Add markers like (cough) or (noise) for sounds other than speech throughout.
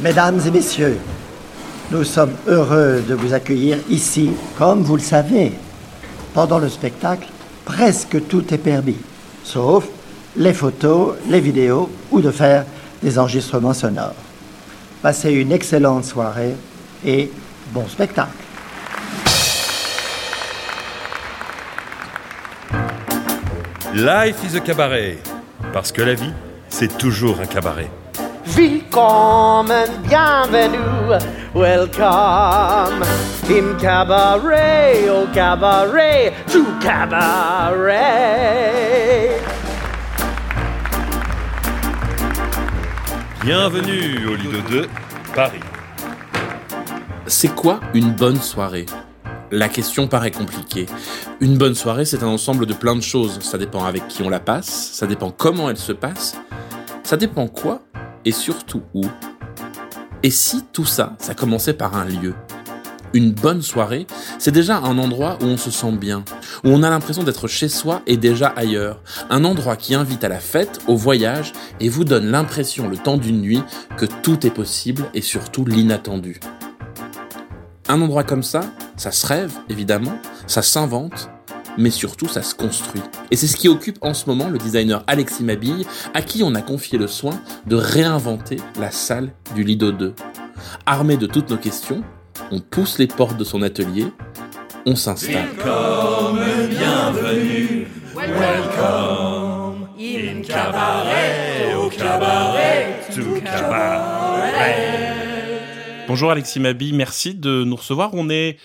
Mesdames et messieurs, nous sommes heureux de vous accueillir ici. Comme vous le savez, pendant le spectacle, presque tout est permis, sauf les photos, les vidéos ou de faire des enregistrements sonores. Passez une excellente soirée et bon spectacle. Life is a cabaret. Parce que la vie, c'est toujours un cabaret. Willkommen, bienvenue, welcome in cabaret, au cabaret, to cabaret. Bienvenue au Lido 2, Paris. C'est quoi une bonne soirée? La question paraît compliquée. Une bonne soirée, c'est un ensemble de plein de choses. Ça dépend avec qui on la passe, ça dépend comment elle se passe, ça dépend quoi et surtout où. Et si tout ça, ça commençait par un lieu? Une bonne soirée, c'est déjà un endroit où on se sent bien, où on a l'impression d'être chez soi et déjà ailleurs. Un endroit qui invite à la fête, au voyage et vous donne l'impression le temps d'une nuit que tout est possible et surtout l'inattendu. Un endroit comme ça, ça se rêve, évidemment, ça s'invente, mais surtout ça se construit. Et c'est ce qui occupe en ce moment le designer Alexis Mabille, à qui on a confié le soin de réinventer la salle du Lido 2. Armé de toutes nos questions, on pousse les portes de son atelier, on s'installe. Welcome bienvenue, welcome in cabaret, au cabaret, to cabaret. Bonjour Alexis Mabi, merci de nous recevoir. On est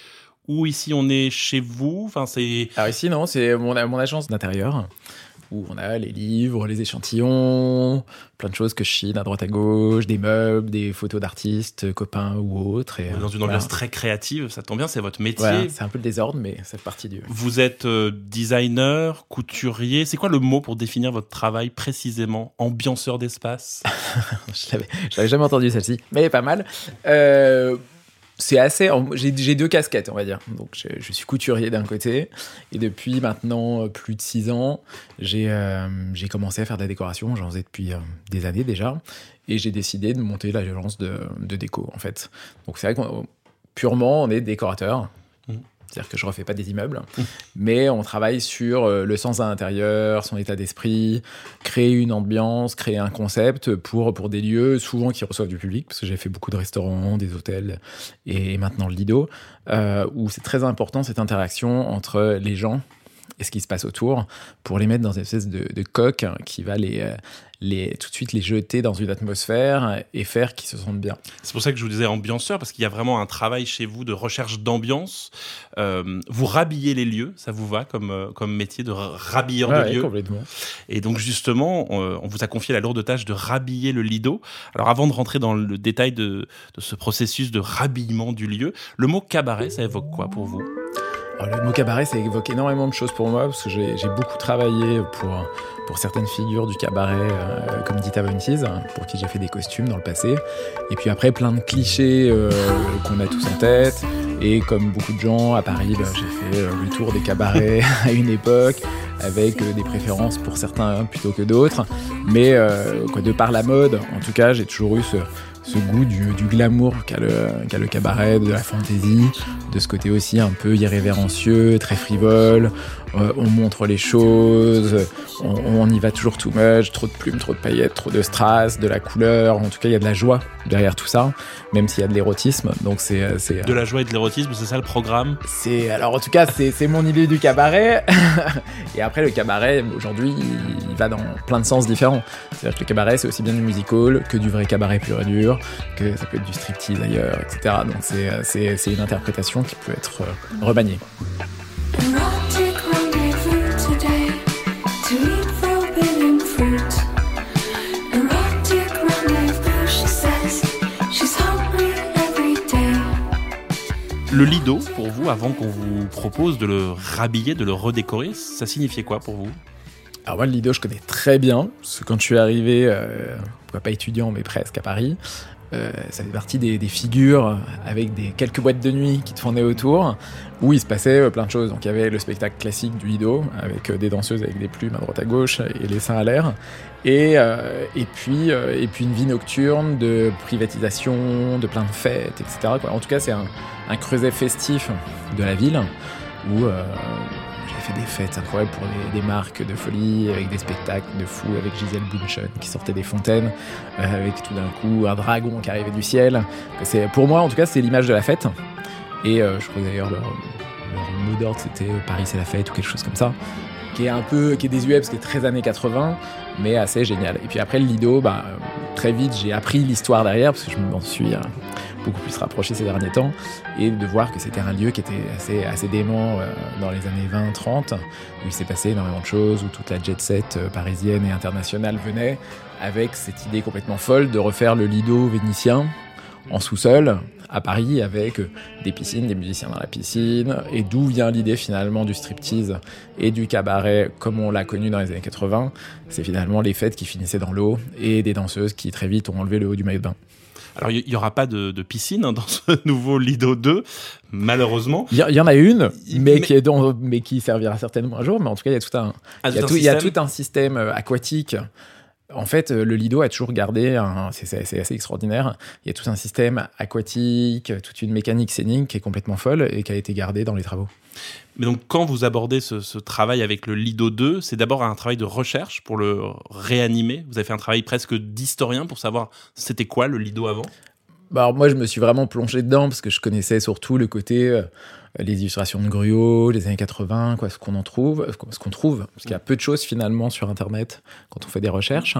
où ici On est chez vous Enfin, c'est. Alors ici, non, c'est mon, mon agence d'intérieur où on a les livres, les échantillons, plein de choses que je chine à droite à gauche, des meubles, des photos d'artistes, copains ou autres. Et, Dans une voilà. ambiance très créative, ça tombe bien, c'est votre métier. Voilà, c'est un peu le désordre, mais ça fait partie du. Vous êtes euh, designer, couturier. C'est quoi le mot pour définir votre travail précisément Ambianceur d'espace? (laughs) Je l'avais jamais entendu celle-ci, mais elle est pas mal. Euh, c'est assez. J'ai, deux casquettes, on va dire. Donc, je, suis couturier d'un côté, et depuis maintenant euh, plus de six ans, j'ai, euh, commencé à faire de la décoration. J'en faisais depuis euh, des années déjà, et j'ai décidé de monter l'agence de, de déco, en fait. Donc, c'est vrai qu'on purement, on est décorateur. C'est-à-dire que je refais pas des immeubles, mais on travaille sur euh, le sens à l'intérieur, son état d'esprit, créer une ambiance, créer un concept pour, pour des lieux souvent qui reçoivent du public, parce que j'ai fait beaucoup de restaurants, des hôtels et maintenant le Lido, euh, où c'est très important cette interaction entre les gens et ce qui se passe autour pour les mettre dans une espèce de, de coque qui va les, euh, les, tout de suite les jeter dans une atmosphère et faire qu'ils se sentent bien. C'est pour ça que je vous disais ambianceur, parce qu'il y a vraiment un travail chez vous de recherche d'ambiance. Euh, vous rhabillez les lieux, ça vous va comme, euh, comme métier de rhabilleur Ouais, de ouais, lieux complètement. Et donc justement, on vous a confié la lourde tâche de rhabiller le lido. Alors avant de rentrer dans le détail de, de ce processus de rhabillement du lieu, le mot cabaret, ça évoque quoi pour vous? Le mot cabaret, ça évoque énormément de choses pour moi, parce que j'ai beaucoup travaillé pour, pour certaines figures du cabaret, euh, comme Dita Von Teese, pour qui j'ai fait des costumes dans le passé. Et puis après, plein de clichés euh, qu'on a tous en tête. Et comme beaucoup de gens, à Paris, ben, j'ai fait euh, le tour des cabarets (laughs) à une époque, avec euh, des préférences pour certains plutôt que d'autres. Mais quoi, de par la mode, en tout cas, j'ai toujours eu ce, ce goût du, du glamour qu'a le, le cabaret, de la fantaisie, de ce côté aussi un peu irrévérencieux, très frivole. Euh, on montre les choses, on, on y va toujours too much, trop de plumes, trop de paillettes, trop de strass, de la couleur. En tout cas, il y a de la joie derrière tout ça, même s'il y a de l'érotisme. Donc c'est, c'est, De la joie et de l'érotisme, c'est ça le programme? C'est alors en tout cas c'est c'est mon idée du cabaret (laughs) et après le cabaret aujourd'hui il, il va dans plein de sens différents c'est-à-dire que le cabaret c'est aussi bien du musical que du vrai cabaret pur et dur que ça peut être du striptease ailleurs etc donc c'est c'est c'est une interprétation qui peut être euh, remaniée. Le lido, pour vous, avant qu'on vous propose de le rhabiller, de le redécorer, ça signifiait quoi pour vous? Alors moi, le Lido, je connais très bien, parce que quand je suis arrivé, euh, pourquoi pas étudiant, mais presque à Paris, euh, ça fait partie des, figures avec des quelques boîtes de nuit qui tournaient autour, où il se passait euh, plein de choses. Donc il y avait le spectacle classique du Lido, avec euh, des danseuses avec des plumes à droite à gauche et les seins à l'air. Et, euh, et, puis, euh, et puis une vie nocturne de privatisation, de plein de fêtes, etc. En tout cas, c'est un, un creuset festif de la ville où euh, fait des fêtes incroyables pour des marques de folie, avec des spectacles de fous, avec Gisèle Bundchen qui sortait des fontaines, euh, avec tout d'un coup un dragon qui arrivait du ciel. C'est, pour moi, en tout cas, c'est l'image de la fête. Et euh, je crois d'ailleurs leur, leur mot d'ordre c'était euh, Paris c'est la fête ou quelque chose comme ça qui est un peu qui est désuet parce que c'est très années 80 mais assez génial. Et puis après le Lido bah, très vite j'ai appris l'histoire derrière parce que je m'en suis euh, beaucoup plus rapproché ces derniers temps et de voir que c'était un lieu qui était assez, assez dément euh, dans les années 20-30 où il s'est passé énormément de choses où toute la jet set euh, parisienne et internationale venait avec cette idée complètement folle de refaire le Lido vénitien en sous-sol à Paris avec des piscines, des musiciens dans la piscine, et d'où vient l'idée finalement du striptease et du cabaret comme on l'a connu dans les années 80. C'est finalement les fêtes qui finissaient dans l'eau et des danseuses qui très vite ont enlevé le haut du maillot de bain. Alors, il n'y aura pas de, de piscine hein, dans ce (laughs) nouveau Lido 2, malheureusement. Il y, en a une, mais, Mais- qui est dans- mais qui servira certainement un jour. Mais en tout cas, il y a tout un, Ah, y a tout un tout, il y a système tout un système euh, aquatique. En fait, euh, le Lido a toujours gardé, un- c'est assez extraordinaire, il y a tout un système aquatique, toute une mécanique scénique qui est complètement folle et qui a été gardée dans les travaux. Mais donc, quand vous abordez ce, ce travail avec le Lido 2, c'est d'abord un travail de recherche pour le réanimer. Vous avez fait un travail presque d'historien pour savoir c'était quoi le Lido avant? Bah, alors moi, je me suis vraiment plongé dedans parce que je connaissais surtout le côté, euh, les illustrations de Gruot, les années 80, quoi, ce qu'on en trouve, ce qu'on trouve, parce qu'il y a peu de choses finalement sur Internet quand on fait des recherches.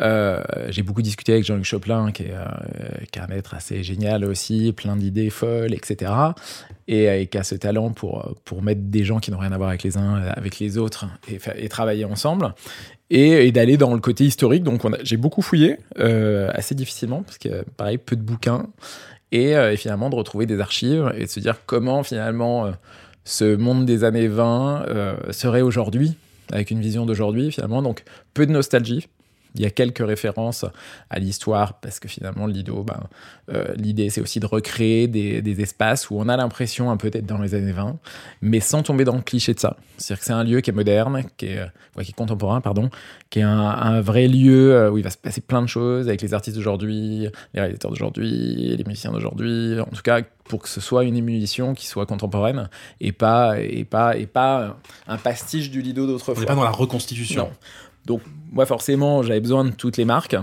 Euh, j'ai beaucoup discuté avec Jean-Luc Choplin, qui est, euh, qui est un maître assez génial aussi, plein d'idées folles, etc. Et, euh, qui a ce talent pour, pour mettre des gens qui n'ont rien à voir avec les uns, avec les autres, et, travailler ensemble. Et, d'aller dans le côté historique. Donc j'ai beaucoup fouillé, euh, assez difficilement, parce que pareil, peu de bouquins. Et, euh, et finalement de retrouver des archives et de se dire comment finalement euh, ce monde des années 20 euh, serait aujourd'hui, avec une vision d'aujourd'hui finalement. Donc peu de nostalgie. Il y a quelques références à l'histoire parce que finalement, Lido, ben, euh, l'idée c'est aussi de recréer des, des espaces où on a l'impression un peu d'être dans les années 20, mais sans tomber dans le cliché de ça. C'est-à-dire que c'est un lieu qui est moderne, qui est, euh, ouais, qui est contemporain, pardon, qui est un, un vrai lieu euh, où il va se passer plein de choses avec les artistes d'aujourd'hui, les réalisateurs d'aujourd'hui, les musiciens d'aujourd'hui. En tout cas, pour que ce soit une émulation qui soit contemporaine et pas, et pas, et pas un pastiche du Lido On d'autrefois. n'est pas dans la reconstitution. Non. Donc, moi, forcément, j'avais besoin de toutes les marques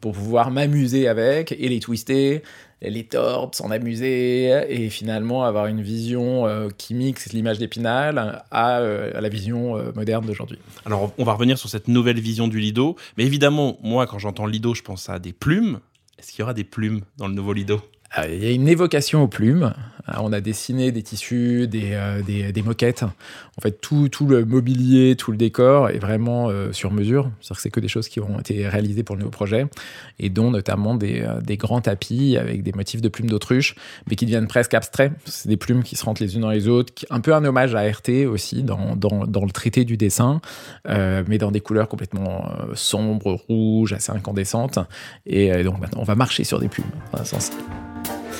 pour pouvoir m'amuser avec et les twister, les tordre, s'en amuser et finalement avoir une vision euh, qui mixe l'image d'Épinal à, euh, la vision euh, moderne d'aujourd'hui. Alors, on va revenir sur cette nouvelle vision du Lido. Mais évidemment, moi, quand j'entends Lido, je pense à des plumes. Est-ce qu'il y aura des plumes dans le nouveau Lido? Il y a une évocation aux plumes. Euh, On a dessiné des tissus, des, euh, des, des moquettes. En fait, tout, tout le mobilier, tout le décor est vraiment euh, sur mesure. C'est-à-dire que c'est que des choses qui ont été réalisées pour le nouveau projet, et dont notamment des, euh, des grands tapis avec des motifs de plumes d'autruche, mais qui deviennent presque abstraits. C'est des plumes qui se rentrent les unes dans les autres, un peu un hommage à RT aussi dans, dans, dans le traité du dessin, euh, mais dans des couleurs complètement euh, sombres, rouges, assez incandescentes. Et euh, donc maintenant, on va marcher sur des plumes, dans un sens.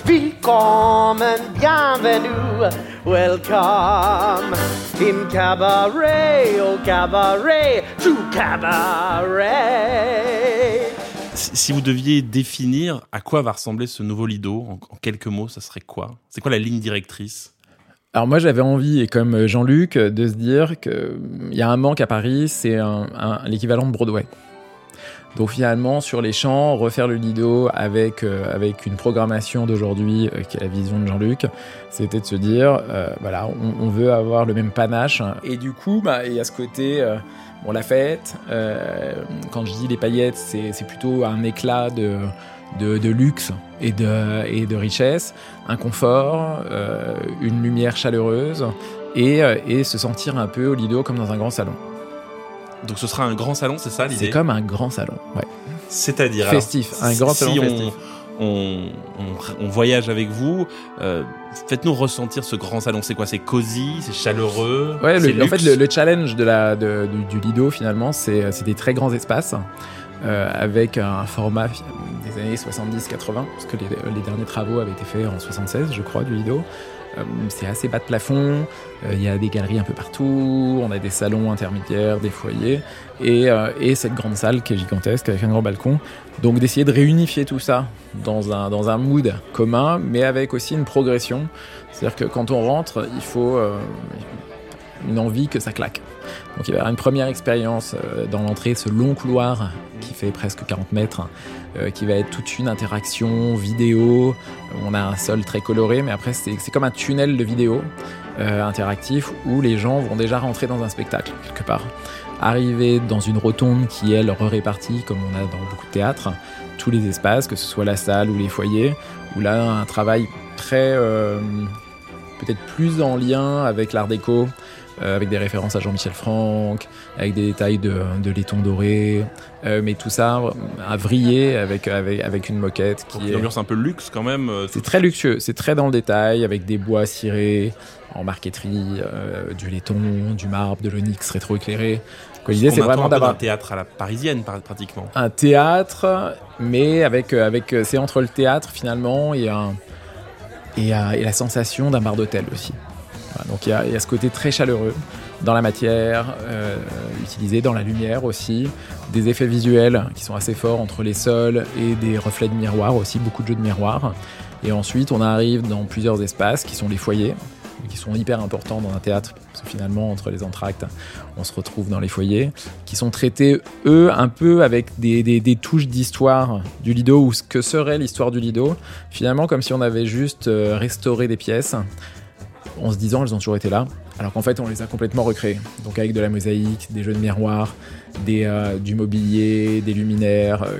Willkommen, bienvenue, welcome in cabaret, au cabaret, to cabaret. Si si vous deviez définir à quoi va ressembler ce nouveau Lido, en, en quelques mots, ça serait quoi? C'est quoi la ligne directrice? Alors moi j'avais envie, et comme Jean-Luc, de se dire qu'il y a un manque à Paris, c'est un, un- l'équivalent de Broadway. Donc finalement, sur les champs, refaire le Lido avec, euh, avec une programmation d'aujourd'hui, euh, qui est la vision de Jean-Luc, c'était de se dire, euh, voilà, on, veut avoir le même panache. Et du coup, bah, il y a ce côté, bon, la fête, quand je dis les paillettes, c'est plutôt un éclat de, de, luxe et de, et de richesse, un confort, une lumière chaleureuse, et, et se sentir un peu au Lido comme dans un grand salon. Donc ce sera un grand salon, c'est ça l'idée C'est comme un grand salon, ouais. C'est-à-dire alors, Festif, un grand si salon on, festif. On, on- on voyage avec vous, euh, faites-nous ressentir ce grand salon. C'est quoi? C'est cosy, c'est chaleureux? Ouais, le- en fait, le, le challenge de la, de- du, du Lido, finalement, c'est c'est des très grands espaces euh, avec un format des années 70-80, parce que les, derniers travaux avaient été faits en 76, je crois, du Lido. Euh, c'est assez bas de plafond, euh, il y a des galeries un peu partout, on a des salons intermédiaires, des foyers, et, et cette grande salle qui est gigantesque avec un grand balcon. Donc d'essayer de réunifier tout ça dans un, mood commun, mais avec aussi une progression. C'est-à-dire que quand on rentre, il faut une envie que ça claque. Donc il va y avoir une première expérience euh, dans l'entrée, ce long couloir qui fait presque 40 mètres, euh, qui va être toute une interaction vidéo. On a un sol très coloré, mais après c'est comme un tunnel de vidéo euh, interactif où les gens vont déjà rentrer dans un spectacle quelque part. Arriver dans une rotonde qui elle répartie comme on a dans beaucoup de théâtres, tous les espaces, que ce soit la salle ou les foyers, où là un travail très peut-être plus en lien avec l'art déco, avec des références à Jean-Michel Franck, avec des détails de, de laiton doré, euh, mais tout ça à vriller avec, avec, avec une moquette Donc, qui une est... ambiance un peu luxe quand même. euh, C'est très luxueux, c'est très dans le détail, avec des bois cirés, en marqueterie, euh, du laiton, du marbre, de l'onyx rétroéclairé. L'idée, c'est vraiment un d'avoir théâtre à la parisienne par- pratiquement. un théâtre, mais avec, euh, avec euh, c'est entre le théâtre finalement et, un, et, euh, et la sensation d'un bar d'hôtel aussi. Donc il y, a, ce côté très chaleureux dans la matière, euh, utilisé dans la lumière aussi, des effets visuels qui sont assez forts entre les sols et des reflets de miroir aussi, beaucoup de jeux de miroir. Et ensuite, on arrive dans plusieurs espaces qui sont les foyers, qui sont hyper importants dans un théâtre, parce que finalement, entre les entractes, on se retrouve dans les foyers, qui sont traités, eux, un peu avec des touches d'histoire du Lido, ou ce que serait l'histoire du Lido, finalement comme si on avait juste euh, restauré des pièces, en se disant elles ont toujours été là, alors qu'en fait on les a complètement recréées. Donc avec de la mosaïque, des jeux de miroirs, des, euh, du mobilier, des luminaires, euh,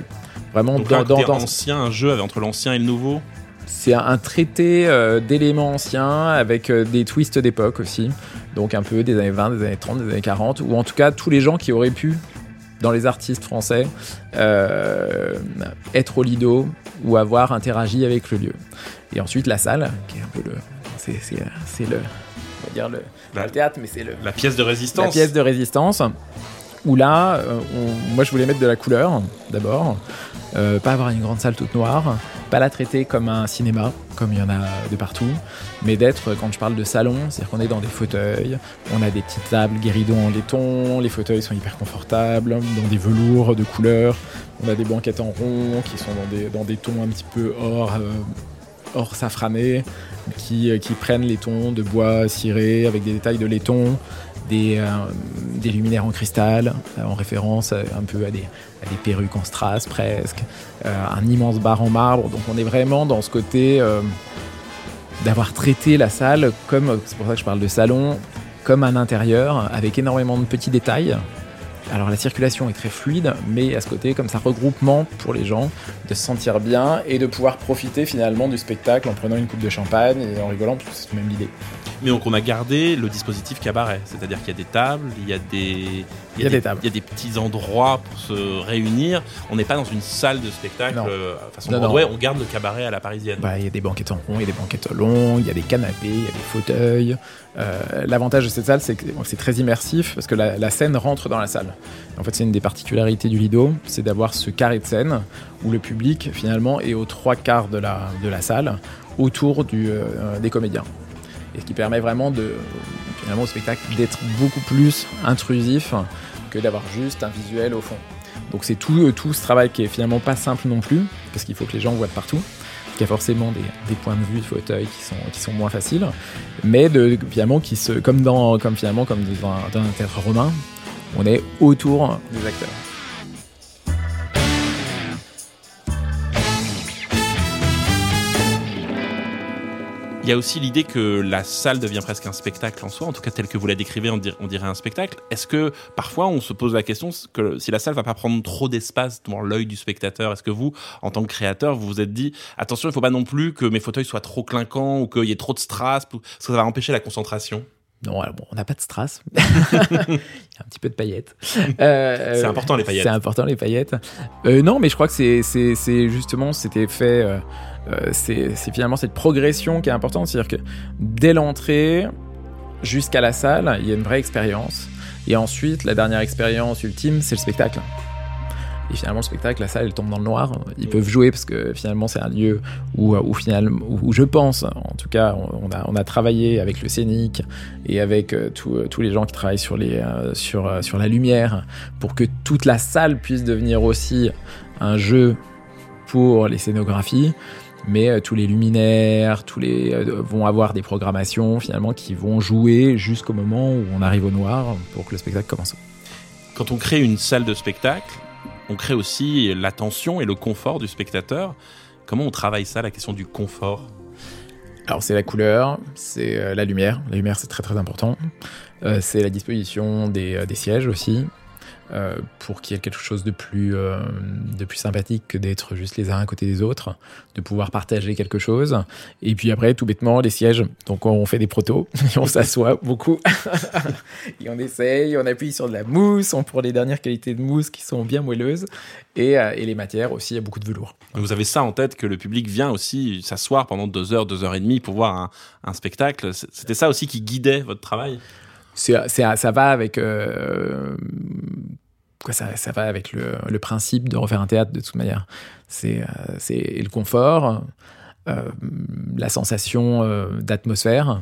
vraiment Donc dans, un dans, côté dans- ancien, un jeu avec- entre l'ancien et le nouveau. c'est un traité euh, d'éléments anciens avec des twists d'époque aussi. Donc un peu des années 20, des années 30, des années 40, ou en tout cas tous les gens qui auraient pu, dans les artistes français, être au Lido ou avoir interagi avec le lieu. Et ensuite la salle, qui est un peu le... C'est, c'est, le... On va dire le, La- pas le théâtre, mais c'est le, La pièce de résistance. la pièce de résistance. Où là, euh, on- moi je voulais mettre de la couleur d'abord, Euh, pas avoir une grande salle toute noire, pas la traiter comme un cinéma, comme il y en a de partout, mais d'être, quand je parle de salon, c'est-à-dire qu'on est dans des fauteuils, on a des petites tables guéridon en laiton, les fauteuils sont hyper confortables, dans des velours de couleur, on a des banquettes en rond qui sont dans des, dans des tons un petit peu or, euh, or safrané, qui, euh, qui prennent les tons de bois ciré avec des détails de laiton, des, euh, des luminaires en cristal, euh, en référence un peu à des, à des perruques en strass presque, un immense bar en marbre. Donc on est vraiment dans ce côté d'avoir traité la salle comme, c'est pour ça que je parle de salon, comme un intérieur avec énormément de petits détails. Alors la circulation est très fluide, mais a ce côté comme ça regroupement pour les gens de se sentir bien et de pouvoir profiter finalement du spectacle en prenant une coupe de champagne et en rigolant, parce que c'est même l'idée. Mais donc on a gardé le dispositif cabaret, c'est-à-dire qu'il y a des tables, il y a des, Il y a des tables. il y a des petits endroits pour se réunir. On n'est pas dans une salle de spectacle Non. euh, façon Non, Broadway, non. on garde le cabaret à la parisienne. Bah, il y a des banquettes en rond, il y a des banquettes longues, il y a des canapés, il y a des fauteuils. Euh, L'avantage de cette salle, c'est que c'est très immersif parce que la, la scène rentre dans la salle. En fait, c'est une des particularités du Lido, c'est d'avoir ce carré de scène où le public, finalement, est aux trois quarts de la, de la salle autour du, euh, des comédiens. Et ce qui permet vraiment de, finalement, au spectacle d'être beaucoup plus intrusif que d'avoir juste un visuel au fond. Donc c'est tout, euh, tout ce travail qui est finalement pas simple non plus, parce qu'il faut que les gens voient de partout. Il y a forcément des, des points de vue de fauteuil qui sont, qui sont moins faciles, mais finalement qui se, comme dans, comme finalement comme dans un, dans un théâtre romain, on est autour des acteurs. Il y a aussi l'idée que la salle devient presque un spectacle en soi, en tout cas tel que vous la décrivez, on dir- on dirait un spectacle. Est-ce que parfois on se pose la question que si la salle va pas prendre trop d'espace dans l'œil du spectateur, est-ce que vous, en tant que créateur, vous vous êtes dit attention, il faut pas non plus que mes fauteuils soient trop clinquants ou qu'il y ait trop de strass, parce que ça va empêcher la concentration? Non, alors bon, on n'a pas de strass. (laughs) Il y a un petit peu de paillettes. Euh, C'est euh, important les paillettes. C'est important les paillettes. Euh, non, mais je crois que c'est, c'est, c'est justement, c'était fait. Euh, c'est, finalement cette progression qui est importante. C'est-à-dire que dès l'entrée jusqu'à la salle, il y a une vraie expérience. Et ensuite, la dernière expérience ultime, c'est le spectacle. Et finalement, le spectacle, la salle, elle tombe dans le noir. Ils peuvent jouer parce que finalement, c'est un lieu où, où, finalement, où, je pense, en tout cas, on, a, on a travaillé avec le scénic et avec euh, euh, tous les gens qui travaillent sur, les, sur, sur la lumière pour que toute la salle puisse devenir aussi un jeu pour les scénographies. Mais euh, tous les luminaires, tous les euh, vont avoir des programmations finalement qui vont jouer jusqu'au moment où on arrive au noir pour que le spectacle commence. Quand on crée une salle de spectacle, on crée aussi l'attention et le confort du spectateur. Comment on travaille ça, la question du confort? Alors c'est la couleur, c'est euh, la lumière. La lumière c'est très très important. Euh, c'est la disposition des, des sièges aussi. Euh, pour qu'il y ait quelque chose de plus, euh, de plus sympathique que d'être juste les uns à côté des autres, de pouvoir partager quelque chose. Et puis après, tout bêtement, les sièges. Donc on fait des protos, et (laughs) on s'assoit beaucoup, (laughs) et on essaye, on appuie sur de la mousse, on prend les dernières qualités de mousse qui sont bien moelleuses, et, euh, les matières aussi, il y a beaucoup de velours. Vous avez ça en tête que le public vient aussi s'asseoir pendant deux heures, deux heures et demie pour voir un, spectacle. C'était ça aussi qui guidait votre travail? Ça va avec euh, quoi ça, ça va avec le, principe de refaire un théâtre de toute manière. C'est, euh, le confort, euh, la sensation d'atmosphère.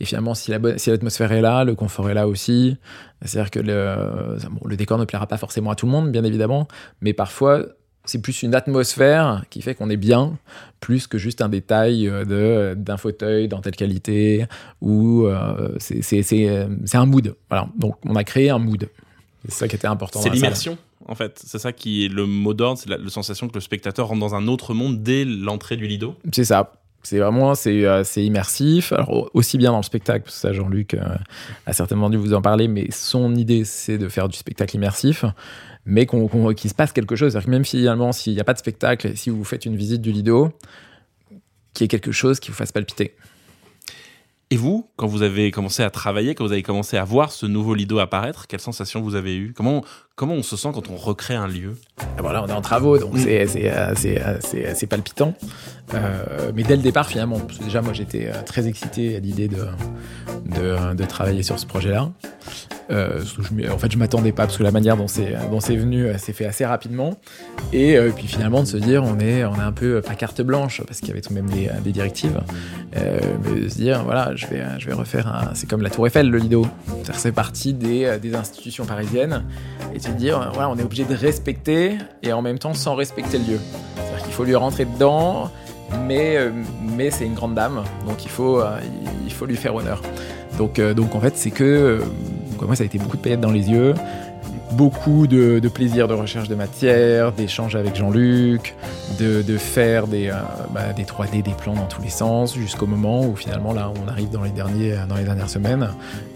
Et finalement, si, la, bo- si l'atmosphère est là, le confort est là aussi. C'est-à-dire que le, le décor ne plaira pas forcément à tout le monde, bien évidemment, mais parfois, c'est plus une atmosphère qui fait qu'on est bien, plus que juste un détail euh, de, d'un fauteuil dans telle qualité, ou euh, c'est, c'est, c'est, c'est un mood. Voilà. Donc, on a créé un mood. C'est ça qui était important. C'est salle. l'immersion, en fait. C'est ça qui est le mot d'ordre, c'est la, la sensation que le spectateur rentre dans un autre monde dès l'entrée du lido. C'est ça. C'est vraiment c'est euh, c'est immersif. Alors aussi bien dans le spectacle, parce que ça Jean-Luc euh, a certainement dû vous en parler, mais son idée c'est de faire du spectacle immersif, mais qu'il se passe quelque chose. Que même finalement s'il n'y a pas de spectacle, si vous faites une visite du Lido, qu'il y ait quelque chose qui vous fasse palpiter. Et vous, quand vous avez commencé à travailler, quand vous avez commencé à voir ce nouveau lido apparaître, quelle sensation vous avez eue? Comment, comment on se sent quand on recrée un lieu Ah, Voilà, on est en travaux, donc c'est c'est euh, c'est euh, c'est- c'est palpitant. Euh, mais dès le départ, finalement, parce que déjà, moi, j'étais euh, très excité à l'idée de, de, de travailler sur ce projet-là. Euh, en fait, je m'attendais pas, parce que la manière dont c'est venu, euh, s'est fait assez rapidement. Et euh, puis finalement, de se dire, on est, on est un peu, euh, pas carte blanche, parce qu'il y avait tout de même des, euh, des directives, euh, mais de se dire, voilà, je vais, je vais refaire un. C'est comme la Tour Eiffel, le Lido. C'est parti des, euh, des institutions parisiennes, et dire, euh, on est obligé de respecter, et en même temps sans respecter le lieu. C'est-à-dire qu'il faut lui rentrer dedans, mais, euh, c'est une grande dame, donc il faut, euh, lui faire honneur. Donc, donc en fait, c'est que moi, ça a été beaucoup de paillettes dans les yeux, beaucoup de, de plaisir de recherche de matière, d'échanges avec Jean-Luc, de, de faire des, euh, bah, des 3D, des plans dans tous les sens, jusqu'au moment où finalement, là, on arrive dans les, derniers, dans les dernières semaines,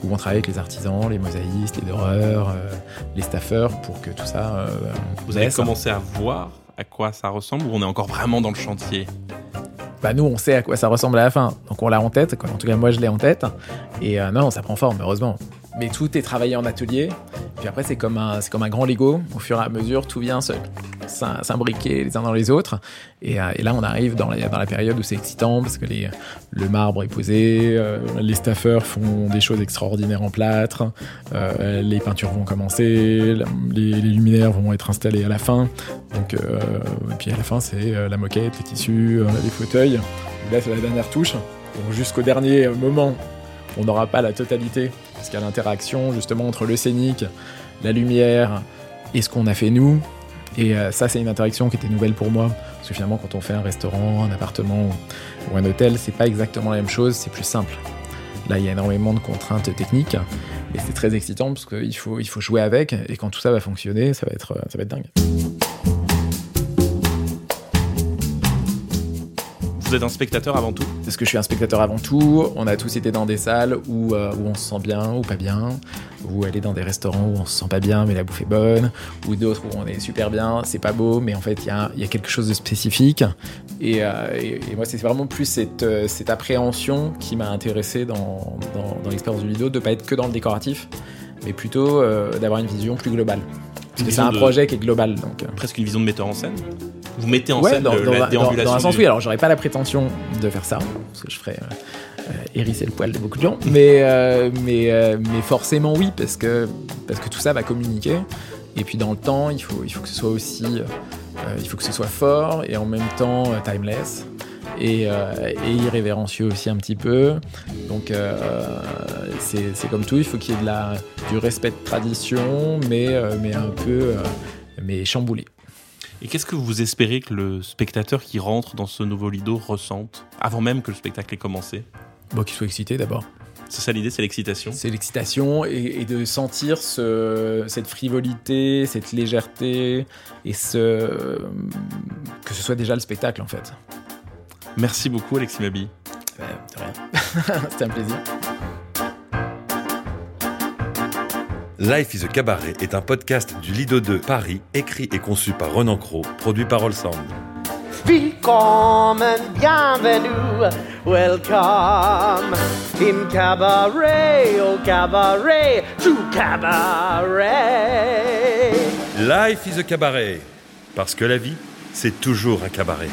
où on travaille avec les artisans, les mosaïstes, les doreurs, euh, les staffeurs, pour que tout ça... euh, Vous avez commencé à voir à quoi ça ressemble ou on est encore vraiment dans le chantier? Bah nous on sait à quoi ça ressemble à la fin, donc on l'a en tête, quoi. en tout cas moi je l'ai en tête, et non ça prend forme heureusement. Mais tout est travaillé en atelier, puis après c'est comme un, comme un grand Lego, au fur et à mesure tout vient s'imbriquer les uns dans les autres, et, euh, là on arrive dans la, période où c'est excitant, parce que le marbre est posé, euh, les staffeurs font des choses extraordinaires en plâtre, euh, les peintures vont commencer, les, luminaires vont être installés à la fin, donc, et puis à la fin, c'est la moquette, les tissus, les fauteuils. Là, c'est la dernière touche. Jusqu'au dernier moment, on n'aura pas la totalité, parce qu'il y a l'interaction justement entre le scénique, la lumière et ce qu'on a fait nous. Et euh, ça, c'est une interaction qui était nouvelle pour moi, parce que finalement, quand on fait un restaurant, un appartement ou, un hôtel, c'est pas exactement la même chose, c'est plus simple. Là, il y a énormément de contraintes techniques, et c'est très excitant parce qu'il faut, il faut jouer avec, et quand tout ça va fonctionner, ça va être, euh, ça va être dingue. Vous êtes un spectateur avant tout? Parce que je suis un spectateur avant tout. On a tous été dans des salles où, euh, où on se sent bien ou pas bien, ou aller dans des restaurants où on se sent pas bien mais la bouffe est bonne, ou d'autres où on est super bien, c'est pas beau, mais en fait il y a, il y a quelque chose de spécifique. Et, euh, et- et moi c'est vraiment plus cette, euh, cette appréhension qui m'a intéressé dans, dans, dans l'expérience du Lido, de pas être que dans le décoratif, mais plutôt d'avoir une vision plus globale. Parce que c'est un de- projet qui est global. Donc, Presque une vision de metteur en scène? Vous mettez en Ouais, scène dans, le- dans- la déambulation dans un sens, du- oui. Alors, j'aurais pas la prétention de faire ça, parce que je ferais euh, hérisser le poil de beaucoup de gens. Mais, euh, mais, euh, mais forcément, oui, parce que, parce que tout ça va communiquer. Et puis dans le temps, il faut, il faut que ce soit aussi, il faut que ce soit fort et en même temps timeless et, euh, et irrévérencieux aussi un petit peu. Donc euh, c'est c'est comme tout, il faut qu'il y ait de la, du respect de tradition, mais, euh, mais un peu mais chamboulé. Et qu'est-ce que vous espérez que le spectateur qui rentre dans ce nouveau Lido ressente avant même que le spectacle ait commencé? Bon, qu'il soit excité d'abord. C'est ça l'idée, c'est l'excitation. C'est l'excitation et, et de sentir ce, cette frivolité, cette légèreté et ce, que ce soit déjà le spectacle en fait. Merci beaucoup Alexis Mabi. Ouais, de rien. (laughs) C'était un plaisir. Life is a Cabaret est un podcast du Lido 2 Paris, écrit et conçu par Renan Cros, produit par Olsand. Willkommen, bienvenue, welcome in cabaret, au cabaret, to cabaret. Life is a Cabaret, parce que la vie, c'est toujours un cabaret.